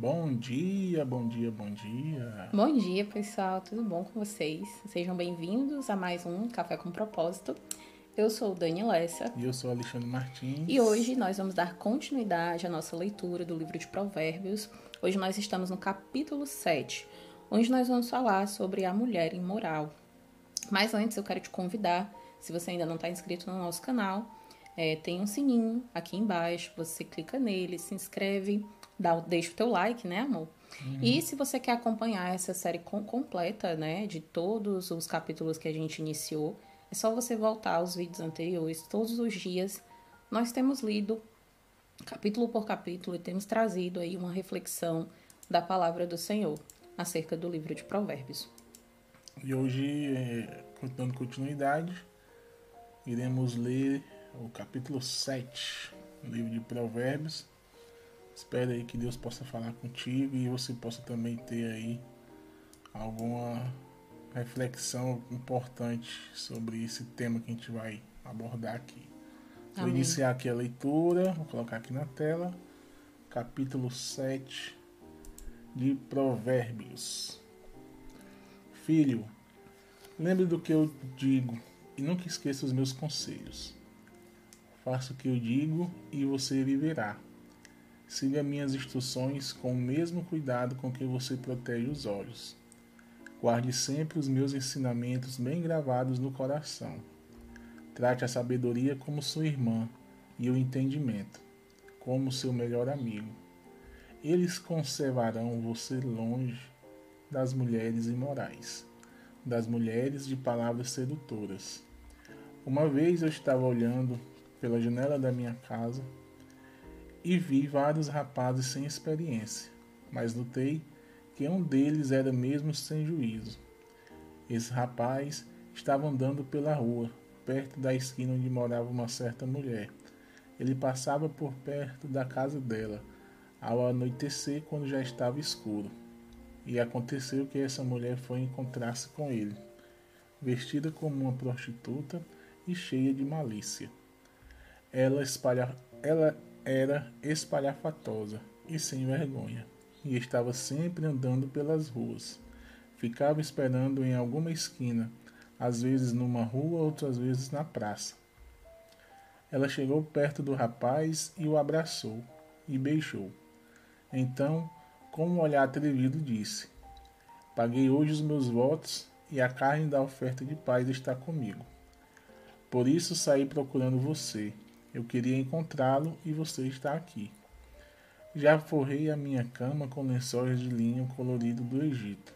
Bom dia, bom dia, bom dia. Bom dia, pessoal. Tudo bom com vocês? Sejam bem-vindos a mais um Café com Propósito. Eu sou Dani Lessa. E eu sou Alexandre Martins. E hoje nós vamos dar continuidade à nossa leitura do livro de Provérbios. Hoje nós estamos no capítulo 7, onde nós vamos falar sobre a mulher imoral. Mas antes eu quero te convidar, se você ainda não está inscrito no nosso canal, é, tem um sininho aqui embaixo, você clica nele, se inscreve, dá, deixa o teu like, né, amor? Uhum. E se você quer acompanhar essa série com, completa, né, de todos os capítulos que a gente iniciou, é só você voltar aos vídeos anteriores. Todos os dias nós temos lido capítulo por capítulo e temos trazido aí uma reflexão da palavra do Senhor acerca do livro de Provérbios. E hoje, é, dando continuidade, iremos ler o capítulo 7 do livro de Provérbios. Espero aí que Deus possa falar contigo e você possa também ter aí alguma reflexão importante sobre esse tema que a gente vai abordar aqui. Amém. Vou iniciar aqui a leitura, vou colocar aqui na tela, capítulo 7 de Provérbios. Filho, lembre do que eu digo e nunca esqueça os meus conselhos. Faça o que eu digo e você viverá. Siga minhas instruções com o mesmo cuidado com que você protege os olhos. Guarde sempre os meus ensinamentos bem gravados no coração. Trate a sabedoria como sua irmã e o entendimento como seu melhor amigo. Eles conservarão você longe das mulheres imorais, das mulheres de palavras sedutoras. Uma vez eu estava olhando pela janela da minha casa e vi vários rapazes sem experiência, mas notei que um deles era mesmo sem juízo. Esse rapaz estava andando pela rua, perto da esquina onde morava uma certa mulher. Ele passava por perto da casa dela, ao anoitecer, quando já estava escuro. E aconteceu que essa mulher foi encontrar-se com ele, vestida como uma prostituta e cheia de malícia. Ela, espalha... ela era espalhafatosa e sem vergonha e estava sempre andando pelas ruas. Ficava esperando em alguma esquina, às vezes numa rua, outras vezes na praça. Ela chegou perto do rapaz e o abraçou e beijou. Então, com um olhar atrevido, disse: Paguei hoje os meus votos e a carne da oferta de paz está comigo. Por isso saí procurando você. Eu queria encontrá-lo e você está aqui. Já forrei a minha cama com lençóis de linho colorido do Egito.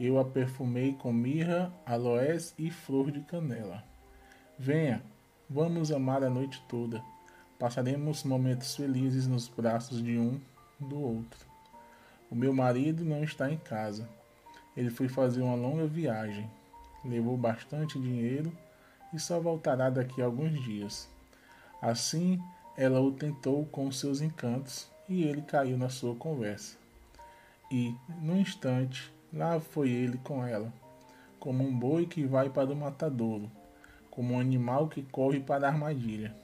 Eu a perfumei com mirra, aloés e flor de canela. Venha, vamos amar a noite toda. Passaremos momentos felizes nos braços de um do outro. O meu marido não está em casa. Ele foi fazer uma longa viagem. Levou bastante dinheiro e só voltará daqui a alguns dias. Assim, ela o tentou com seus encantos e ele caiu na sua conversa. E, no instante, lá foi ele com ela, como um boi que vai para o matadouro, como um animal que corre para a armadilha,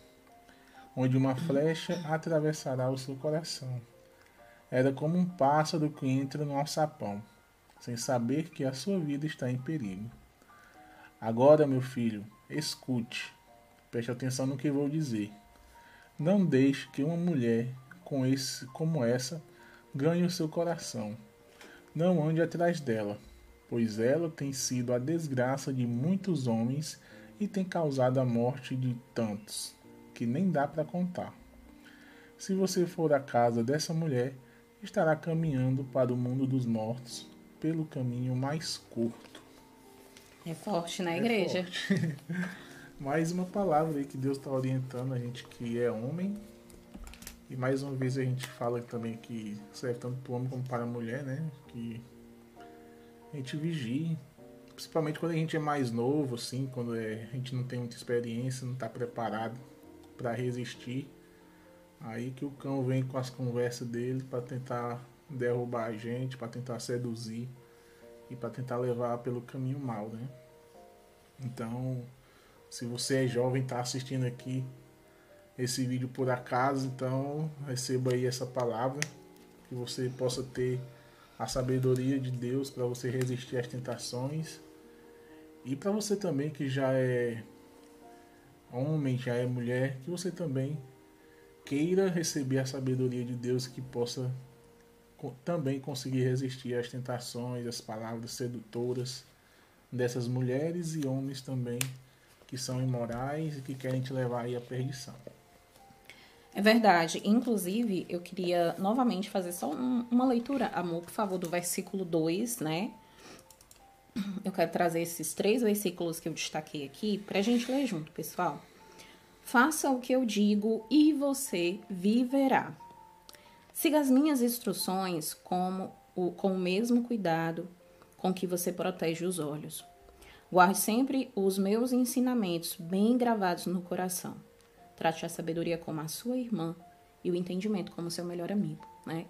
onde uma flecha atravessará o seu coração. Era como um pássaro que entra no alçapão, sem saber que a sua vida está em perigo. Agora, meu filho, escute, preste atenção no que vou dizer. Não deixe que uma mulher com esse, como essa ganhe o seu coração. Não ande atrás dela, pois ela tem sido a desgraça de muitos homens e tem causado a morte de tantos, que nem dá para contar. Se você for à casa dessa mulher, estará caminhando para o mundo dos mortos pelo caminho mais curto. É forte na é igreja. Forte. mais uma palavra aí que Deus está orientando a gente que é homem e mais uma vez a gente fala também que serve tanto para o homem como para a mulher, né? Que a gente vigie, principalmente quando a gente é mais novo, assim, quando é, a gente não tem muita experiência, não está preparado para resistir. Aí que o cão vem com as conversas dele para tentar derrubar a gente, para tentar seduzir e para tentar levar pelo caminho mal, né? Então, se você é jovem, está assistindo aqui esse vídeo por acaso, então receba aí essa palavra que você possa ter a sabedoria de Deus para você resistir às tentações. E para você também que já é homem, já é mulher, que você também queira receber a sabedoria de Deus que possa também conseguir resistir às tentações, às palavras sedutoras dessas mulheres e homens também que são imorais e que querem te levar aí à perdição. É verdade. Inclusive, eu queria novamente fazer só um, uma leitura, amor, por favor, do versículo 2, né? Eu quero trazer esses três versículos que eu destaquei aqui para a gente ler junto, pessoal. Faça o que eu digo e você viverá. Siga as minhas instruções como o, com o mesmo cuidado com que você protege os olhos. Guarde sempre os meus ensinamentos bem gravados no coração. Trate a sabedoria como a sua irmã e o entendimento como seu melhor amigo, né?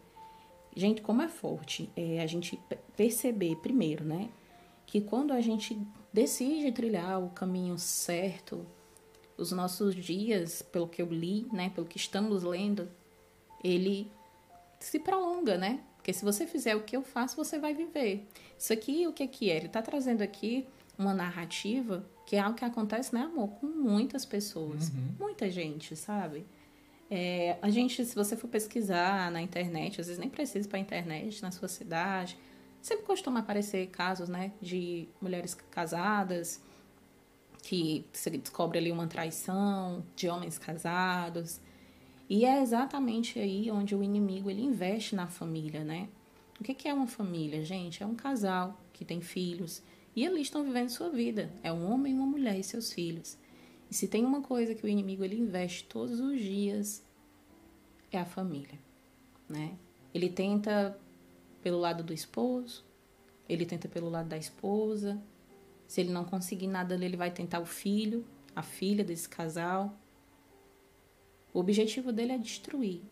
Gente, como é forte é a gente perceber primeiro, né, que quando a gente decide trilhar o caminho certo, os nossos dias, pelo que eu li, né, pelo que estamos lendo, ele se prolonga, né? Porque se você fizer o que eu faço, você vai viver. Isso aqui, o que, que é? Ele está trazendo aqui uma narrativa que é algo que acontece, né, amor, com muitas pessoas, uhum. muita gente, sabe? É, a gente, se você for pesquisar na internet, às vezes nem precisa para a internet, na sua cidade, sempre costuma aparecer casos, né, de mulheres casadas que se descobre ali uma traição, de homens casados. E é exatamente aí onde o inimigo ele investe na família, né? O que é uma família, gente? É um casal que tem filhos e ali estão vivendo sua vida. É um homem, uma mulher e seus filhos. E se tem uma coisa que o inimigo ele investe todos os dias é a família, né? Ele tenta pelo lado do esposo, ele tenta pelo lado da esposa. Se ele não conseguir nada ali, ele vai tentar o filho, a filha desse casal. O objetivo dele é destruir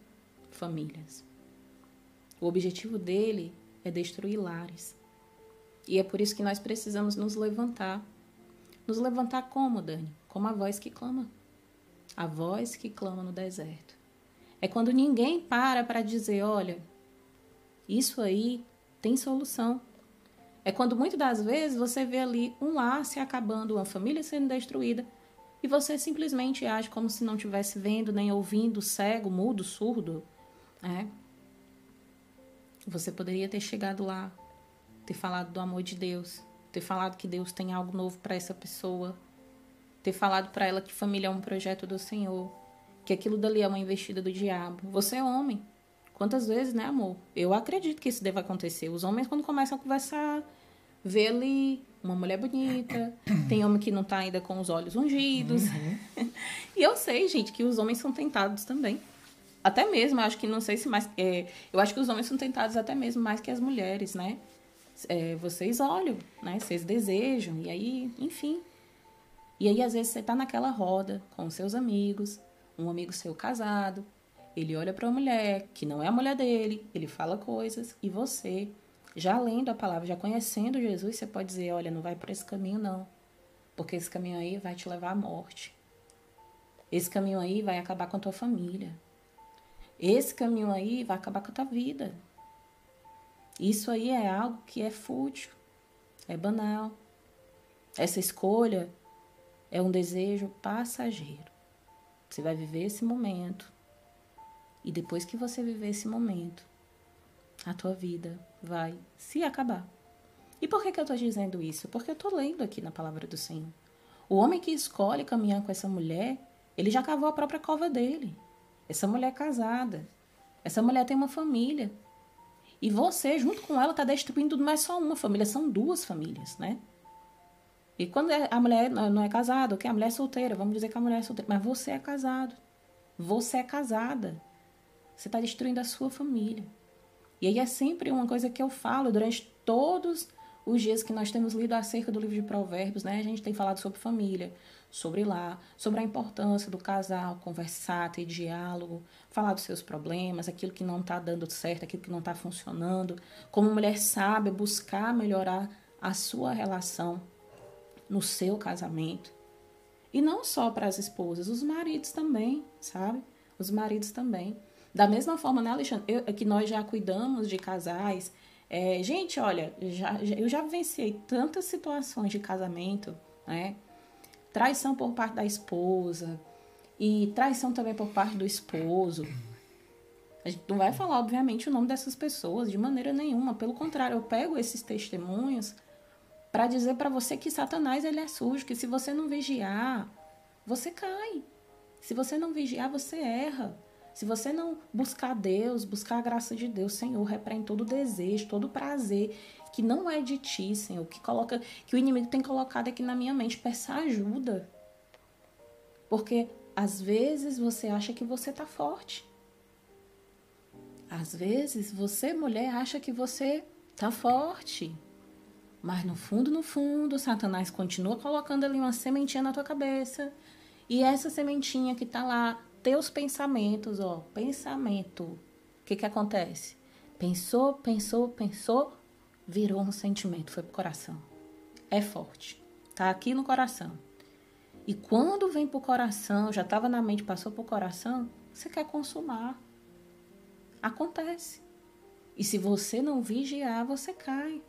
famílias. O objetivo dele é destruir lares. E é por isso que nós precisamos nos levantar. Nos levantar como, Dani? Como a voz que clama. A voz que clama no deserto. É quando ninguém para para dizer: olha, isso aí tem solução. É quando muitas das vezes você vê ali um lar se acabando, uma família sendo destruída, e você simplesmente age como se não estivesse vendo, nem ouvindo, cego, mudo, surdo. É. Você poderia ter chegado lá, ter falado do amor de Deus, ter falado que Deus tem algo novo para essa pessoa, ter falado para ela que família é um projeto do Senhor, que aquilo dali é uma investida do diabo. Você é homem. Quantas vezes, né, amor? Eu acredito que isso deva acontecer. Os homens, quando começam a conversar, vê ali uma mulher bonita, tem homem que não tá ainda com os olhos ungidos. Uhum. e eu sei, gente, que os homens são tentados também. Até mesmo, acho que não sei se mais. É, eu acho que os homens são tentados até mesmo mais que as mulheres, né? É, vocês olham, né? Vocês desejam, e aí, enfim. E aí, às vezes, você tá naquela roda com seus amigos, um amigo seu casado, ele olha para uma mulher que não é a mulher dele, ele fala coisas, e você já lendo a palavra, já conhecendo Jesus, você pode dizer: olha, não vai por esse caminho, não. Porque esse caminho aí vai te levar à morte. Esse caminho aí vai acabar com a tua família. Esse caminho aí vai acabar com a tua vida. Isso aí é algo que é fútil, é banal. Essa escolha é um desejo passageiro. Você vai viver esse momento. E depois que você viver esse momento, a tua vida vai se acabar. E por que, que eu estou dizendo isso? Porque eu estou lendo aqui na palavra do Senhor. O homem que escolhe caminhar com essa mulher, ele já cavou a própria cova dele. Essa mulher é casada. Essa mulher tem uma família. E você, junto com ela, está destruindo não é só uma família, são duas famílias, né? E quando é, a mulher não é casada, ok? A mulher é solteira, vamos dizer que a mulher é solteira. Mas você é casado. Você é casada. Você está destruindo a sua família. E aí é sempre uma coisa que eu falo durante todos os dias que nós temos lido acerca do livro de Provérbios, né? A gente tem falado sobre família, sobre lá, sobre a importância do casal, conversar, ter diálogo, falar dos seus problemas, aquilo que não está dando certo, aquilo que não está funcionando. Como mulher sábia, buscar melhorar a sua relação no seu casamento. E não só para as esposas, os maridos também, sabe? Os maridos também. Da mesma forma, né, Alexandre, eu, que nós já cuidamos de casais. É, gente, olha, já, eu já vivenciei tantas situações de casamento, né? Traição por parte da esposa e traição também por parte do esposo. A gente não vai falar, obviamente, o nome dessas pessoas de maneira nenhuma. Pelo contrário, eu pego esses testemunhos para dizer para você que Satanás ele é sujo, que se você não vigiar, você cai. Se você não vigiar, você erra. Se você não buscar Deus, buscar a graça de Deus, Senhor, repreende todo desejo, todo prazer que não é de ti, Senhor, que coloca que o inimigo tem colocado aqui na minha mente, peça ajuda. Porque às vezes você acha que você tá forte. Às vezes você, mulher, acha que você tá forte. Mas no fundo, no fundo, Satanás continua colocando ali uma sementinha na tua cabeça. E essa sementinha que tá lá teus pensamentos, ó, pensamento. O que que acontece? Pensou, pensou, pensou, virou um sentimento, foi pro coração. É forte. Tá aqui no coração. E quando vem pro coração, já estava na mente, passou pro coração, você quer consumar. Acontece. E se você não vigiar, você cai.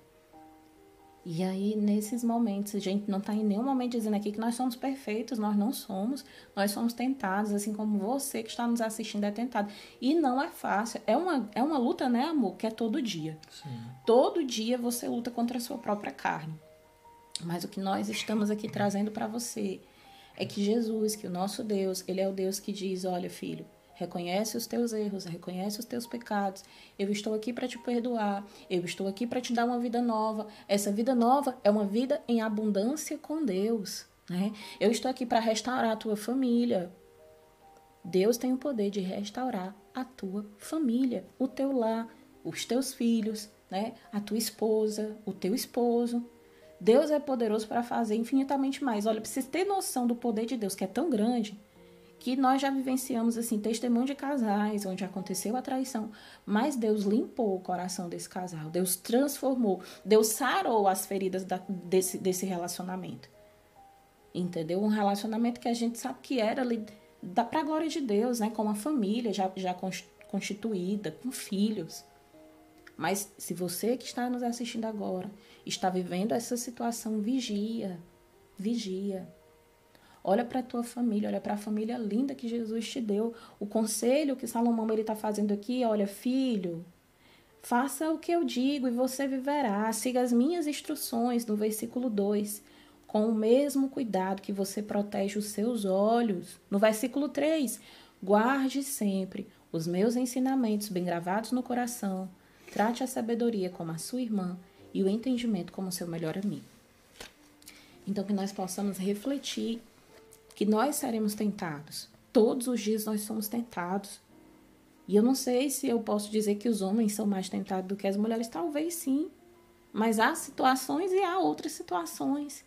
E aí, nesses momentos, a gente não está em nenhum momento dizendo aqui que nós somos perfeitos, nós não somos. Nós somos tentados, assim como você que está nos assistindo é tentado. E não é fácil. É uma, é uma luta, né, amor? Que é todo dia. Sim. Todo dia você luta contra a sua própria carne. Mas o que nós estamos aqui trazendo para você é que Jesus, que o nosso Deus, ele é o Deus que diz: olha, filho, Reconhece os teus erros, reconhece os teus pecados. Eu estou aqui para te perdoar. Eu estou aqui para te dar uma vida nova. Essa vida nova é uma vida em abundância com Deus. Né? Eu estou aqui para restaurar a tua família. Deus tem o poder de restaurar a tua família, o teu lar, os teus filhos, né? a tua esposa, o teu esposo. Deus é poderoso para fazer infinitamente mais. Olha, precisa ter noção do poder de Deus, que é tão grande que nós já vivenciamos assim testemunho de casais onde aconteceu a traição, mas Deus limpou o coração desse casal, Deus transformou, Deus sarou as feridas da, desse, desse relacionamento. Entendeu? Um relacionamento que a gente sabe que era ali da pra glória de Deus, né, com uma família já já constituída, com filhos. Mas se você que está nos assistindo agora está vivendo essa situação, vigia, vigia. Olha para a tua família, olha para a família linda que Jesus te deu. O conselho que Salomão ele está fazendo aqui, olha, filho, faça o que eu digo e você viverá. Siga as minhas instruções, no versículo 2, com o mesmo cuidado que você protege os seus olhos. No versículo 3, guarde sempre os meus ensinamentos bem gravados no coração. Trate a sabedoria como a sua irmã e o entendimento como seu melhor amigo. Então, que nós possamos refletir que nós seremos tentados. Todos os dias nós somos tentados. E eu não sei se eu posso dizer que os homens são mais tentados do que as mulheres, talvez sim. Mas há situações e há outras situações.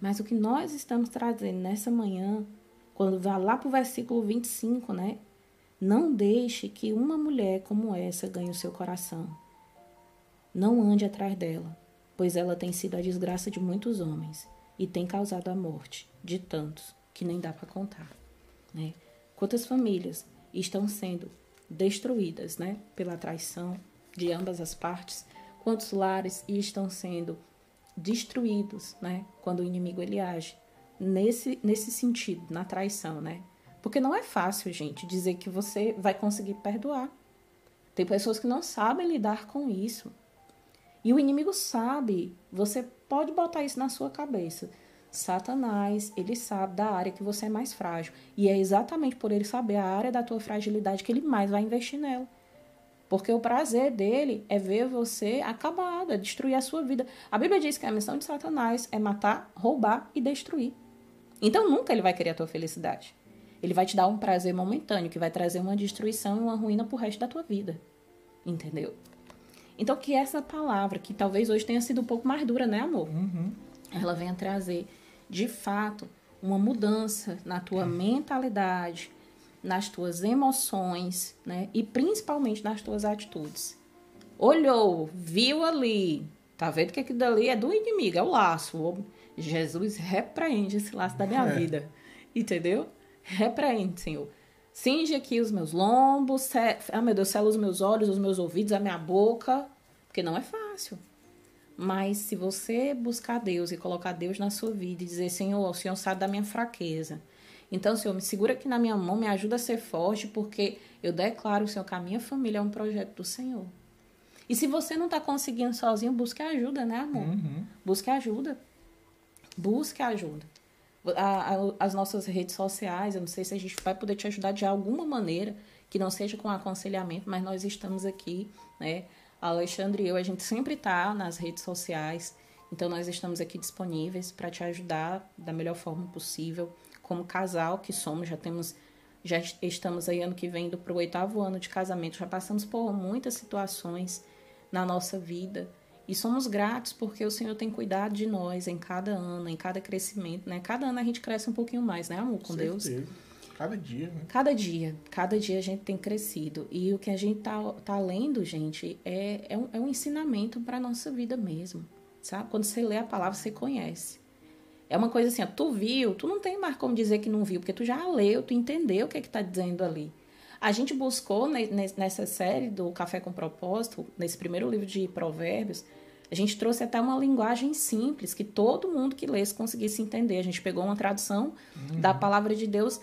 Mas o que nós estamos trazendo nessa manhã, quando vai lá para o versículo 25, né? Não deixe que uma mulher como essa ganhe o seu coração. Não ande atrás dela, pois ela tem sido a desgraça de muitos homens e tem causado a morte de tantos que nem dá para contar, né? Quantas famílias estão sendo destruídas, né, pela traição de ambas as partes? Quantos lares estão sendo destruídos, né, quando o inimigo ele age nesse nesse sentido, na traição, né? Porque não é fácil, gente, dizer que você vai conseguir perdoar. Tem pessoas que não sabem lidar com isso. E o inimigo sabe, você pode botar isso na sua cabeça. Satanás, ele sabe da área que você é mais frágil. E é exatamente por ele saber a área da tua fragilidade que ele mais vai investir nela. Porque o prazer dele é ver você acabada, destruir a sua vida. A Bíblia diz que a missão de Satanás é matar, roubar e destruir. Então nunca ele vai querer a tua felicidade. Ele vai te dar um prazer momentâneo que vai trazer uma destruição e uma ruína pro resto da tua vida. Entendeu? Então que essa palavra, que talvez hoje tenha sido um pouco mais dura, né, amor? Uhum. Ela venha trazer de fato, uma mudança na tua mentalidade, nas tuas emoções, né? E principalmente nas tuas atitudes. Olhou, viu ali, tá vendo que aquilo dali é do inimigo, é o laço. Jesus repreende esse laço da minha é. vida. Entendeu? Repreende, Senhor. cinge aqui os meus lombos, ah meu Deus, sela os meus olhos, os meus ouvidos, a minha boca, porque não é fácil. Mas se você buscar Deus e colocar Deus na sua vida e dizer, Senhor, o Senhor sabe da minha fraqueza. Então, Senhor, me segura aqui na minha mão, me ajuda a ser forte, porque eu declaro, Senhor, que a minha família é um projeto do Senhor. E se você não está conseguindo sozinho, busque ajuda, né, amor? Uhum. Busque ajuda. Busque ajuda. A, a, as nossas redes sociais, eu não sei se a gente vai poder te ajudar de alguma maneira, que não seja com aconselhamento, mas nós estamos aqui, né? Alexandre e eu, a gente sempre está nas redes sociais, então nós estamos aqui disponíveis para te ajudar da melhor forma possível. Como casal que somos, já temos, já estamos aí ano que vem indo para o oitavo ano de casamento, já passamos por muitas situações na nossa vida. E somos gratos porque o Senhor tem cuidado de nós em cada ano, em cada crescimento, né? Cada ano a gente cresce um pouquinho mais, né, amor, com Deus? Cada dia, né? Cada dia. Cada dia a gente tem crescido. E o que a gente tá, tá lendo, gente, é, é, um, é um ensinamento para nossa vida mesmo, sabe? Quando você lê a palavra, você conhece. É uma coisa assim, ó, tu viu, tu não tem mais como dizer que não viu, porque tu já leu, tu entendeu o que é que tá dizendo ali. A gente buscou nessa série do Café com Propósito, nesse primeiro livro de Provérbios, a gente trouxe até uma linguagem simples, que todo mundo que lesse conseguisse entender. A gente pegou uma tradução uhum. da palavra de Deus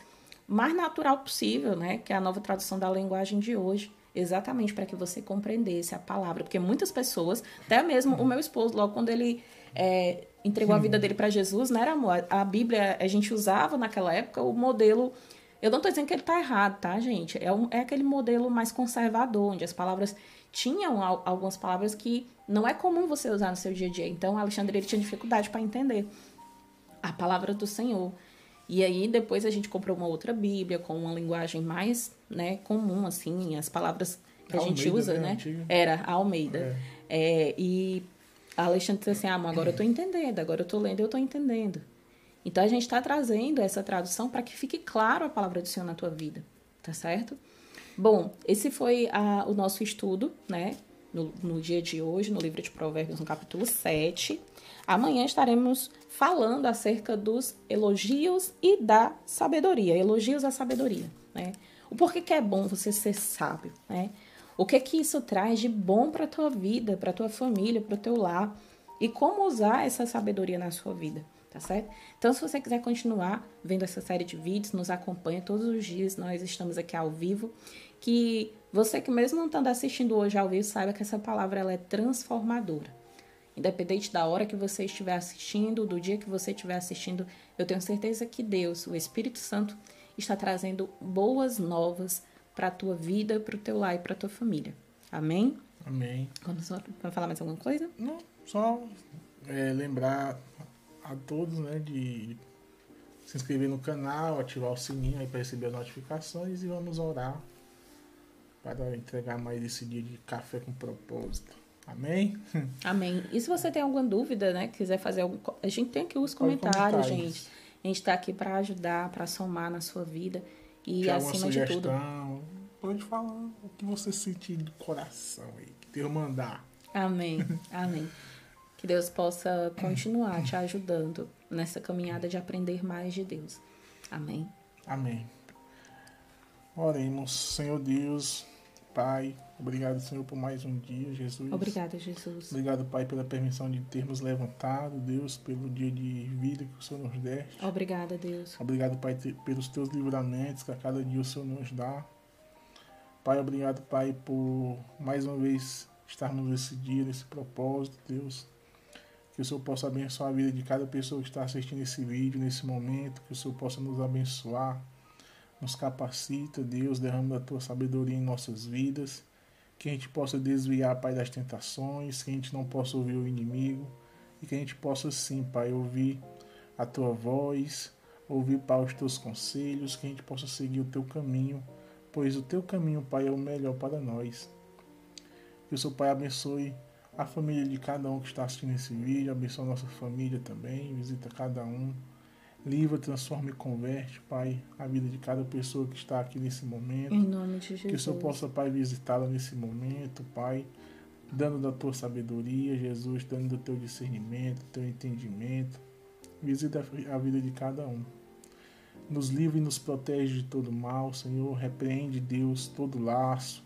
mais natural possível, né? Que é a nova tradução da linguagem de hoje. Exatamente para que você compreendesse a palavra. Porque muitas pessoas, até mesmo o meu esposo, logo quando ele é, entregou a vida dele para Jesus, né, amor? A Bíblia, a gente usava naquela época o modelo eu não estou dizendo que ele está errado, tá, gente? É, um, é aquele modelo mais conservador, onde as palavras tinham algumas palavras que não é comum você usar no seu dia a dia. Então, Alexandre ele tinha dificuldade para entender a palavra do Senhor. E aí, depois a gente comprou uma outra Bíblia com uma linguagem mais né, comum, assim, as palavras que a, a gente Almeida, usa, né? né? Era a Almeida. É. É, e a Alexandre disse assim: ah, mas agora eu estou entendendo, agora eu estou lendo e eu estou entendendo. Então a gente está trazendo essa tradução para que fique claro a palavra do Senhor na tua vida, tá certo? Bom, esse foi a, o nosso estudo, né? No, no dia de hoje, no livro de Provérbios, no capítulo 7. Amanhã estaremos falando acerca dos elogios e da sabedoria. Elogios à sabedoria, né? O porquê que é bom você ser sábio, né? O que que isso traz de bom para tua vida, para tua família, para o teu lar e como usar essa sabedoria na sua vida tá certo? Então, se você quiser continuar vendo essa série de vídeos, nos acompanha todos os dias, nós estamos aqui ao vivo. Que você que mesmo não estando assistindo hoje ao vivo, saiba que essa palavra ela é transformadora. Independente da hora que você estiver assistindo, do dia que você estiver assistindo, eu tenho certeza que Deus, o Espírito Santo, está trazendo boas novas para a tua vida, para o teu lar e para a tua família. Amém? Amém. Vai falar mais alguma coisa? Não, só é, lembrar a todos, né, de se inscrever no canal, ativar o sininho aí para receber as notificações e vamos orar para entregar mais esse dia de café com propósito. Amém? Amém. E se você tem alguma dúvida, né, quiser fazer algum, a gente tem aqui os comentários, gente. A gente está aqui para ajudar, para somar na sua vida e acima de tudo. Pode falar o que você sentir do coração aí, que Deus mandar. Amém. Amém. Que Deus possa continuar te ajudando nessa caminhada de aprender mais de Deus. Amém. Amém. Oremos, Senhor Deus, Pai, obrigado, Senhor, por mais um dia, Jesus. Obrigada, Jesus. Obrigado, Pai, pela permissão de termos levantado, Deus, pelo dia de vida que o Senhor nos deste. Obrigada, Deus. Obrigado, Pai, pelos teus livramentos que a cada dia o Senhor nos dá. Pai, obrigado, Pai, por mais uma vez estarmos nesse dia, nesse propósito, Deus. Que o Senhor possa abençoar a vida de cada pessoa que está assistindo esse vídeo nesse momento. Que o Senhor possa nos abençoar, nos capacita, Deus, derrama a tua sabedoria em nossas vidas. Que a gente possa desviar, Pai, das tentações. Que a gente não possa ouvir o inimigo. E que a gente possa, sim, Pai, ouvir a tua voz, ouvir, Pai, os teus conselhos. Que a gente possa seguir o teu caminho. Pois o teu caminho, Pai, é o melhor para nós. Que o seu Pai abençoe a família de cada um que está assistindo esse vídeo, abençoa a nossa família também, visita cada um, livra, transforma e converte, Pai, a vida de cada pessoa que está aqui nesse momento. Em nome de Jesus. Que o Senhor possa, Pai, visitá-la nesse momento, Pai, dando da tua sabedoria, Jesus, dando do teu discernimento, do teu entendimento. Visita a vida de cada um. Nos livra e nos protege de todo mal, Senhor. Repreende, Deus, todo laço,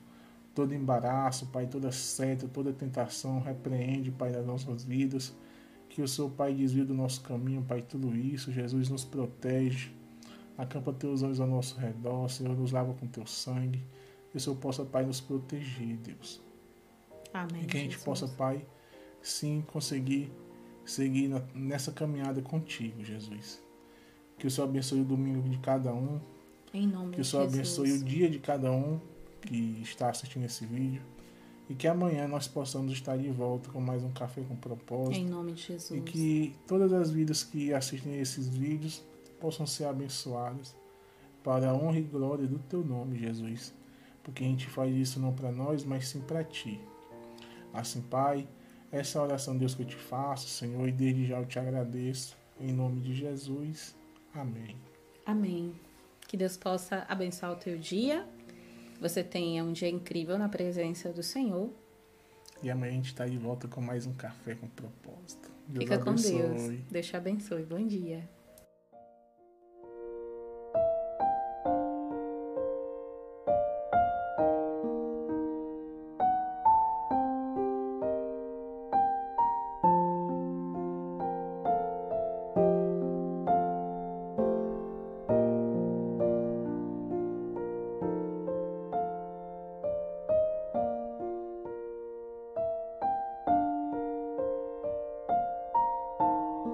todo embaraço, Pai, toda seta, toda tentação. Repreende, Pai, das nossas vidas. Que o Senhor, Pai, desvie do nosso caminho, Pai, tudo isso. Jesus nos protege. Acampa teus olhos ao nosso redor, Senhor. Nos lava com teu sangue. Que o Senhor possa, Pai, nos proteger, Deus. Amém. E que a gente Jesus. possa, Pai, sim conseguir seguir nessa caminhada contigo, Jesus. Que o Senhor abençoe o domingo de cada um. Em nome Que de o Senhor Jesus. abençoe o dia de cada um que está assistindo esse vídeo. E que amanhã nós possamos estar de volta com mais um Café com Propósito. Em nome de Jesus. E que todas as vidas que assistem esses vídeos possam ser abençoadas para a honra e glória do teu nome, Jesus. Porque a gente faz isso não para nós, mas sim para ti. Assim, Pai, essa é oração, Deus, que eu te faço, Senhor, e desde já eu te agradeço. Em nome de Jesus. Amém. Amém. Que Deus possa abençoar o teu dia. Você tenha um dia incrível na presença do Senhor. E amanhã a gente está de volta com mais um Café com Propósito. Deus Fica com abençoe. Deus. Deus te abençoe. Bom dia.